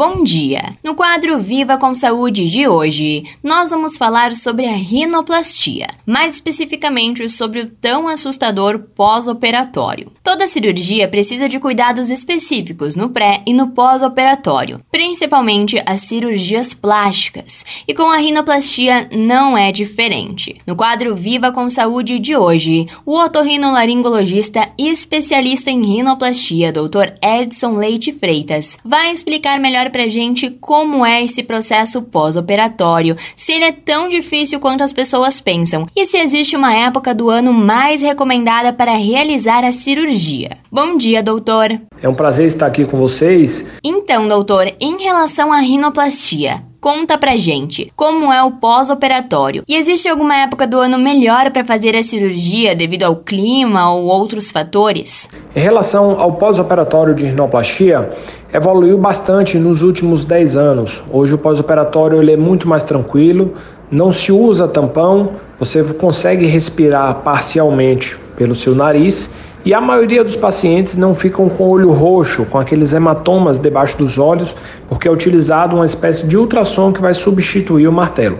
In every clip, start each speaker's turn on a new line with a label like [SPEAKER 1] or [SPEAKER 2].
[SPEAKER 1] Bom dia! No quadro Viva com Saúde de hoje, nós vamos falar sobre a rinoplastia, mais especificamente sobre o tão assustador pós-operatório. Toda cirurgia precisa de cuidados específicos no pré e no pós-operatório, principalmente as cirurgias plásticas, e com a rinoplastia não é diferente. No quadro Viva com Saúde de hoje, o otorrinolaringologista e especialista em rinoplastia, Dr. Edson Leite Freitas, vai explicar melhor pra gente como é esse processo pós-operatório, se ele é tão difícil quanto as pessoas pensam e se existe uma época do ano mais recomendada para realizar a cirurgia. Bom dia, doutor.
[SPEAKER 2] É um prazer estar aqui com vocês.
[SPEAKER 1] Então, doutor, em relação à rinoplastia, Conta pra gente como é o pós-operatório e existe alguma época do ano melhor para fazer a cirurgia devido ao clima ou outros fatores?
[SPEAKER 2] Em relação ao pós-operatório de rinoplastia, evoluiu bastante nos últimos 10 anos. Hoje o pós-operatório é muito mais tranquilo, não se usa tampão, você consegue respirar parcialmente pelo seu nariz e a maioria dos pacientes não ficam com o olho roxo, com aqueles hematomas debaixo dos olhos, porque é utilizado uma espécie de ultrassom que vai substituir o martelo.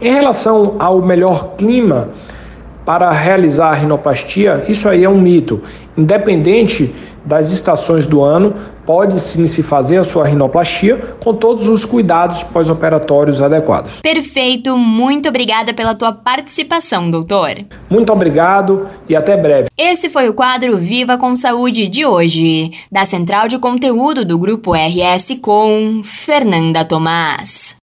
[SPEAKER 2] Em relação ao melhor clima, para realizar a rinoplastia, isso aí é um mito. Independente das estações do ano, pode-se se fazer a sua rinoplastia com todos os cuidados pós-operatórios adequados.
[SPEAKER 1] Perfeito, muito obrigada pela tua participação, doutor.
[SPEAKER 2] Muito obrigado e até breve.
[SPEAKER 1] Esse foi o quadro Viva com Saúde de hoje, da Central de Conteúdo do Grupo RS com Fernanda Tomás.